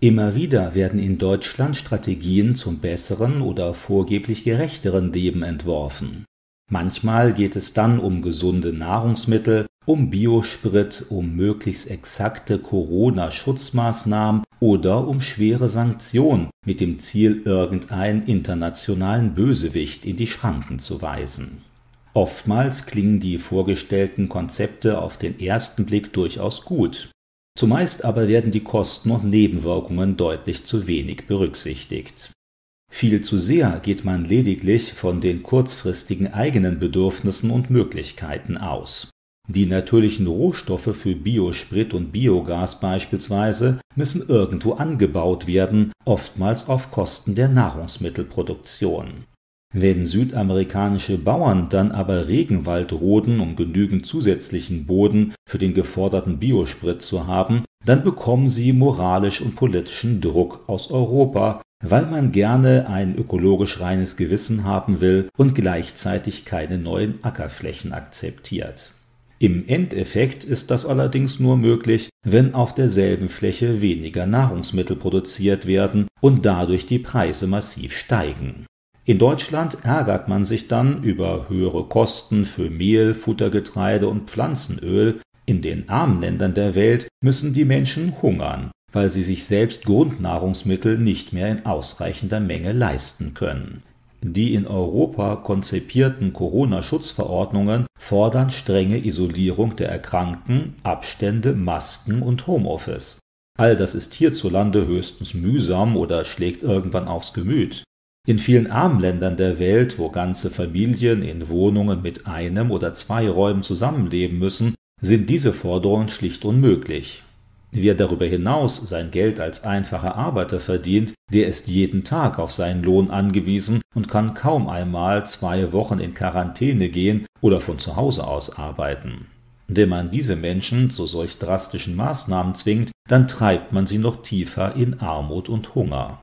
Immer wieder werden in Deutschland Strategien zum besseren oder vorgeblich gerechteren Leben entworfen. Manchmal geht es dann um gesunde Nahrungsmittel, um Biosprit, um möglichst exakte Corona-Schutzmaßnahmen oder um schwere Sanktionen mit dem Ziel, irgendeinen internationalen Bösewicht in die Schranken zu weisen. Oftmals klingen die vorgestellten Konzepte auf den ersten Blick durchaus gut. Zumeist aber werden die Kosten und Nebenwirkungen deutlich zu wenig berücksichtigt. Viel zu sehr geht man lediglich von den kurzfristigen eigenen Bedürfnissen und Möglichkeiten aus. Die natürlichen Rohstoffe für Biosprit und Biogas beispielsweise müssen irgendwo angebaut werden, oftmals auf Kosten der Nahrungsmittelproduktion. Wenn südamerikanische Bauern dann aber Regenwald roden, um genügend zusätzlichen Boden für den geforderten Biosprit zu haben, dann bekommen sie moralisch und politischen Druck aus Europa, weil man gerne ein ökologisch reines Gewissen haben will und gleichzeitig keine neuen Ackerflächen akzeptiert. Im Endeffekt ist das allerdings nur möglich, wenn auf derselben Fläche weniger Nahrungsmittel produziert werden und dadurch die Preise massiv steigen. In Deutschland ärgert man sich dann über höhere Kosten für Mehl, Futtergetreide und Pflanzenöl. In den armen Ländern der Welt müssen die Menschen hungern weil sie sich selbst Grundnahrungsmittel nicht mehr in ausreichender Menge leisten können. Die in Europa konzipierten Corona-Schutzverordnungen fordern strenge Isolierung der Erkrankten, Abstände, Masken und Homeoffice. All das ist hierzulande höchstens mühsam oder schlägt irgendwann aufs Gemüt. In vielen armen Ländern der Welt, wo ganze Familien in Wohnungen mit einem oder zwei Räumen zusammenleben müssen, sind diese Forderungen schlicht unmöglich. Wer darüber hinaus sein Geld als einfacher Arbeiter verdient, der ist jeden Tag auf seinen Lohn angewiesen und kann kaum einmal zwei Wochen in Quarantäne gehen oder von zu Hause aus arbeiten. Wenn man diese Menschen zu solch drastischen Maßnahmen zwingt, dann treibt man sie noch tiefer in Armut und Hunger.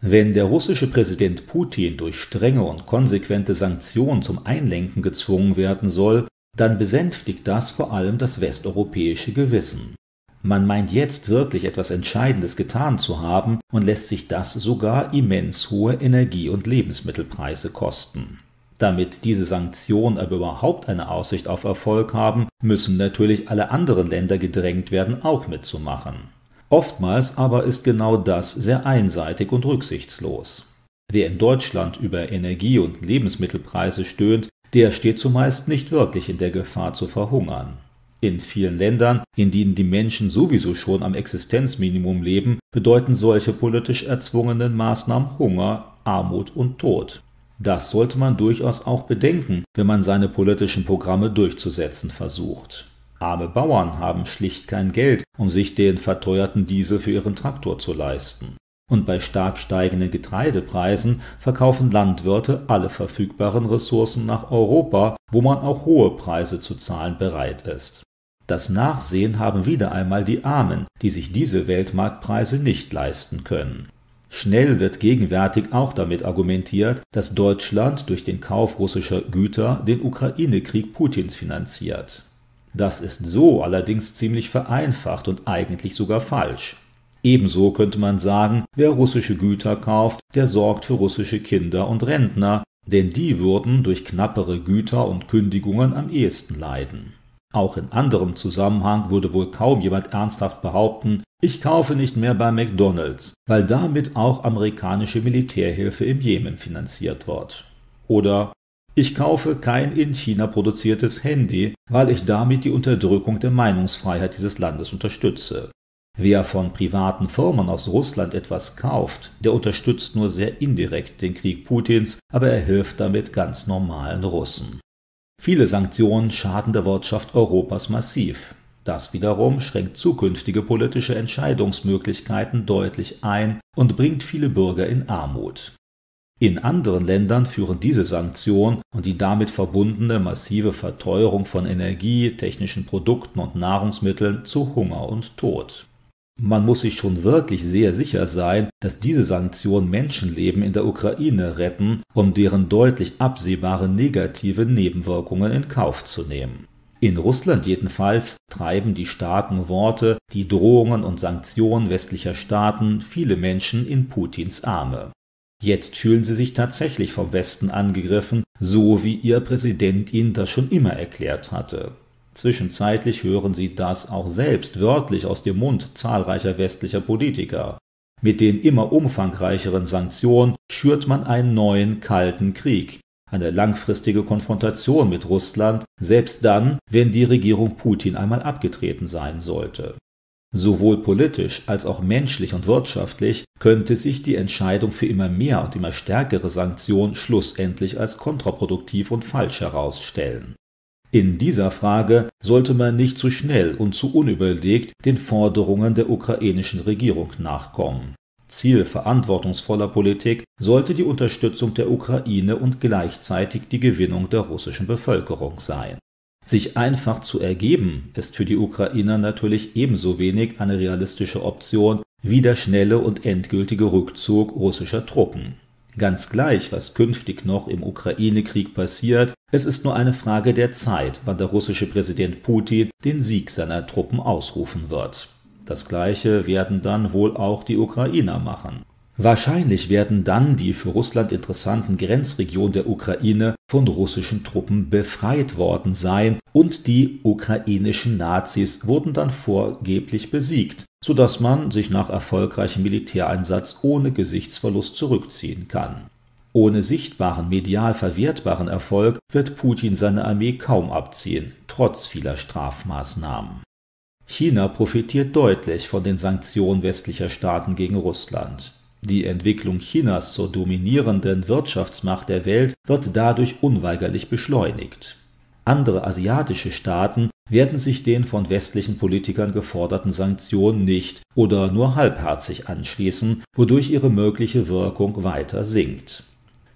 Wenn der russische Präsident Putin durch strenge und konsequente Sanktionen zum Einlenken gezwungen werden soll, dann besänftigt das vor allem das westeuropäische Gewissen. Man meint jetzt wirklich etwas Entscheidendes getan zu haben und lässt sich das sogar immens hohe Energie- und Lebensmittelpreise kosten. Damit diese Sanktionen aber überhaupt eine Aussicht auf Erfolg haben, müssen natürlich alle anderen Länder gedrängt werden, auch mitzumachen. Oftmals aber ist genau das sehr einseitig und rücksichtslos. Wer in Deutschland über Energie- und Lebensmittelpreise stöhnt, der steht zumeist nicht wirklich in der Gefahr zu verhungern. In vielen Ländern, in denen die Menschen sowieso schon am Existenzminimum leben, bedeuten solche politisch erzwungenen Maßnahmen Hunger, Armut und Tod. Das sollte man durchaus auch bedenken, wenn man seine politischen Programme durchzusetzen versucht. Arme Bauern haben schlicht kein Geld, um sich den verteuerten Diesel für ihren Traktor zu leisten. Und bei stark steigenden Getreidepreisen verkaufen Landwirte alle verfügbaren Ressourcen nach Europa, wo man auch hohe Preise zu zahlen bereit ist. Das Nachsehen haben wieder einmal die Armen, die sich diese Weltmarktpreise nicht leisten können. Schnell wird gegenwärtig auch damit argumentiert, dass Deutschland durch den Kauf russischer Güter den Ukraine-Krieg Putins finanziert. Das ist so allerdings ziemlich vereinfacht und eigentlich sogar falsch. Ebenso könnte man sagen, wer russische Güter kauft, der sorgt für russische Kinder und Rentner, denn die würden durch knappere Güter und Kündigungen am ehesten leiden. Auch in anderem Zusammenhang würde wohl kaum jemand ernsthaft behaupten, ich kaufe nicht mehr bei McDonald's, weil damit auch amerikanische Militärhilfe im Jemen finanziert wird. Oder ich kaufe kein in China produziertes Handy, weil ich damit die Unterdrückung der Meinungsfreiheit dieses Landes unterstütze. Wer von privaten Firmen aus Russland etwas kauft, der unterstützt nur sehr indirekt den Krieg Putins, aber er hilft damit ganz normalen Russen. Viele Sanktionen schaden der Wirtschaft Europas massiv. Das wiederum schränkt zukünftige politische Entscheidungsmöglichkeiten deutlich ein und bringt viele Bürger in Armut. In anderen Ländern führen diese Sanktionen und die damit verbundene massive Verteuerung von Energie, technischen Produkten und Nahrungsmitteln zu Hunger und Tod. Man muss sich schon wirklich sehr sicher sein, dass diese Sanktionen Menschenleben in der Ukraine retten, um deren deutlich absehbare negative Nebenwirkungen in Kauf zu nehmen. In Russland jedenfalls treiben die starken Worte, die Drohungen und Sanktionen westlicher Staaten viele Menschen in Putins Arme. Jetzt fühlen sie sich tatsächlich vom Westen angegriffen, so wie ihr Präsident ihnen das schon immer erklärt hatte. Zwischenzeitlich hören sie das auch selbst wörtlich aus dem Mund zahlreicher westlicher Politiker. Mit den immer umfangreicheren Sanktionen schürt man einen neuen kalten Krieg, eine langfristige Konfrontation mit Russland, selbst dann, wenn die Regierung Putin einmal abgetreten sein sollte. Sowohl politisch als auch menschlich und wirtschaftlich könnte sich die Entscheidung für immer mehr und immer stärkere Sanktionen schlussendlich als kontraproduktiv und falsch herausstellen. In dieser Frage sollte man nicht zu schnell und zu unüberlegt den Forderungen der ukrainischen Regierung nachkommen. Ziel verantwortungsvoller Politik sollte die Unterstützung der Ukraine und gleichzeitig die Gewinnung der russischen Bevölkerung sein. Sich einfach zu ergeben, ist für die Ukrainer natürlich ebenso wenig eine realistische Option wie der schnelle und endgültige Rückzug russischer Truppen. Ganz gleich, was künftig noch im Ukraine-Krieg passiert, es ist nur eine Frage der Zeit, wann der russische Präsident Putin den Sieg seiner Truppen ausrufen wird. Das gleiche werden dann wohl auch die Ukrainer machen. Wahrscheinlich werden dann die für Russland interessanten Grenzregionen der Ukraine von russischen Truppen befreit worden sein und die ukrainischen Nazis wurden dann vorgeblich besiegt, so dass man sich nach erfolgreichem Militäreinsatz ohne Gesichtsverlust zurückziehen kann. Ohne sichtbaren medial verwertbaren Erfolg wird Putin seine Armee kaum abziehen, trotz vieler Strafmaßnahmen. China profitiert deutlich von den Sanktionen westlicher Staaten gegen Russland. Die Entwicklung Chinas zur dominierenden Wirtschaftsmacht der Welt wird dadurch unweigerlich beschleunigt. Andere asiatische Staaten werden sich den von westlichen Politikern geforderten Sanktionen nicht oder nur halbherzig anschließen, wodurch ihre mögliche Wirkung weiter sinkt.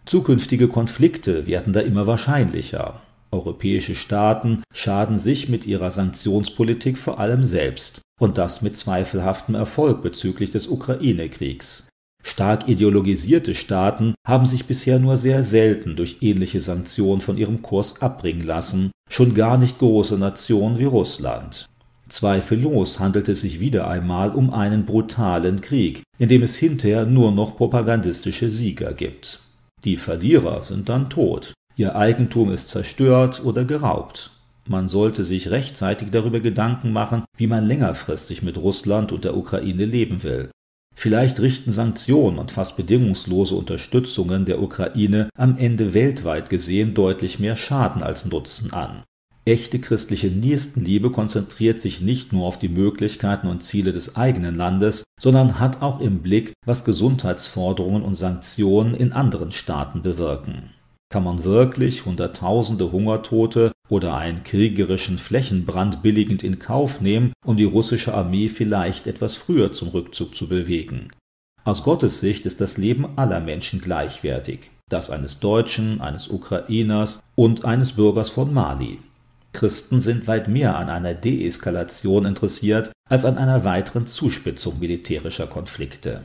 Zukünftige Konflikte werden da immer wahrscheinlicher. Europäische Staaten schaden sich mit ihrer Sanktionspolitik vor allem selbst, und das mit zweifelhaftem Erfolg bezüglich des Ukraine-Kriegs. Stark ideologisierte Staaten haben sich bisher nur sehr selten durch ähnliche Sanktionen von ihrem Kurs abbringen lassen, schon gar nicht große Nationen wie Russland. Zweifellos handelt es sich wieder einmal um einen brutalen Krieg, in dem es hinterher nur noch propagandistische Sieger gibt. Die Verlierer sind dann tot, ihr Eigentum ist zerstört oder geraubt. Man sollte sich rechtzeitig darüber Gedanken machen, wie man längerfristig mit Russland und der Ukraine leben will. Vielleicht richten Sanktionen und fast bedingungslose Unterstützungen der Ukraine am Ende weltweit gesehen deutlich mehr Schaden als Nutzen an. Echte christliche Nächstenliebe konzentriert sich nicht nur auf die Möglichkeiten und Ziele des eigenen Landes, sondern hat auch im Blick, was Gesundheitsforderungen und Sanktionen in anderen Staaten bewirken. Kann man wirklich Hunderttausende Hungertote oder einen kriegerischen Flächenbrand billigend in Kauf nehmen, um die russische Armee vielleicht etwas früher zum Rückzug zu bewegen? Aus Gottes Sicht ist das Leben aller Menschen gleichwertig, das eines Deutschen, eines Ukrainers und eines Bürgers von Mali. Christen sind weit mehr an einer Deeskalation interessiert als an einer weiteren Zuspitzung militärischer Konflikte.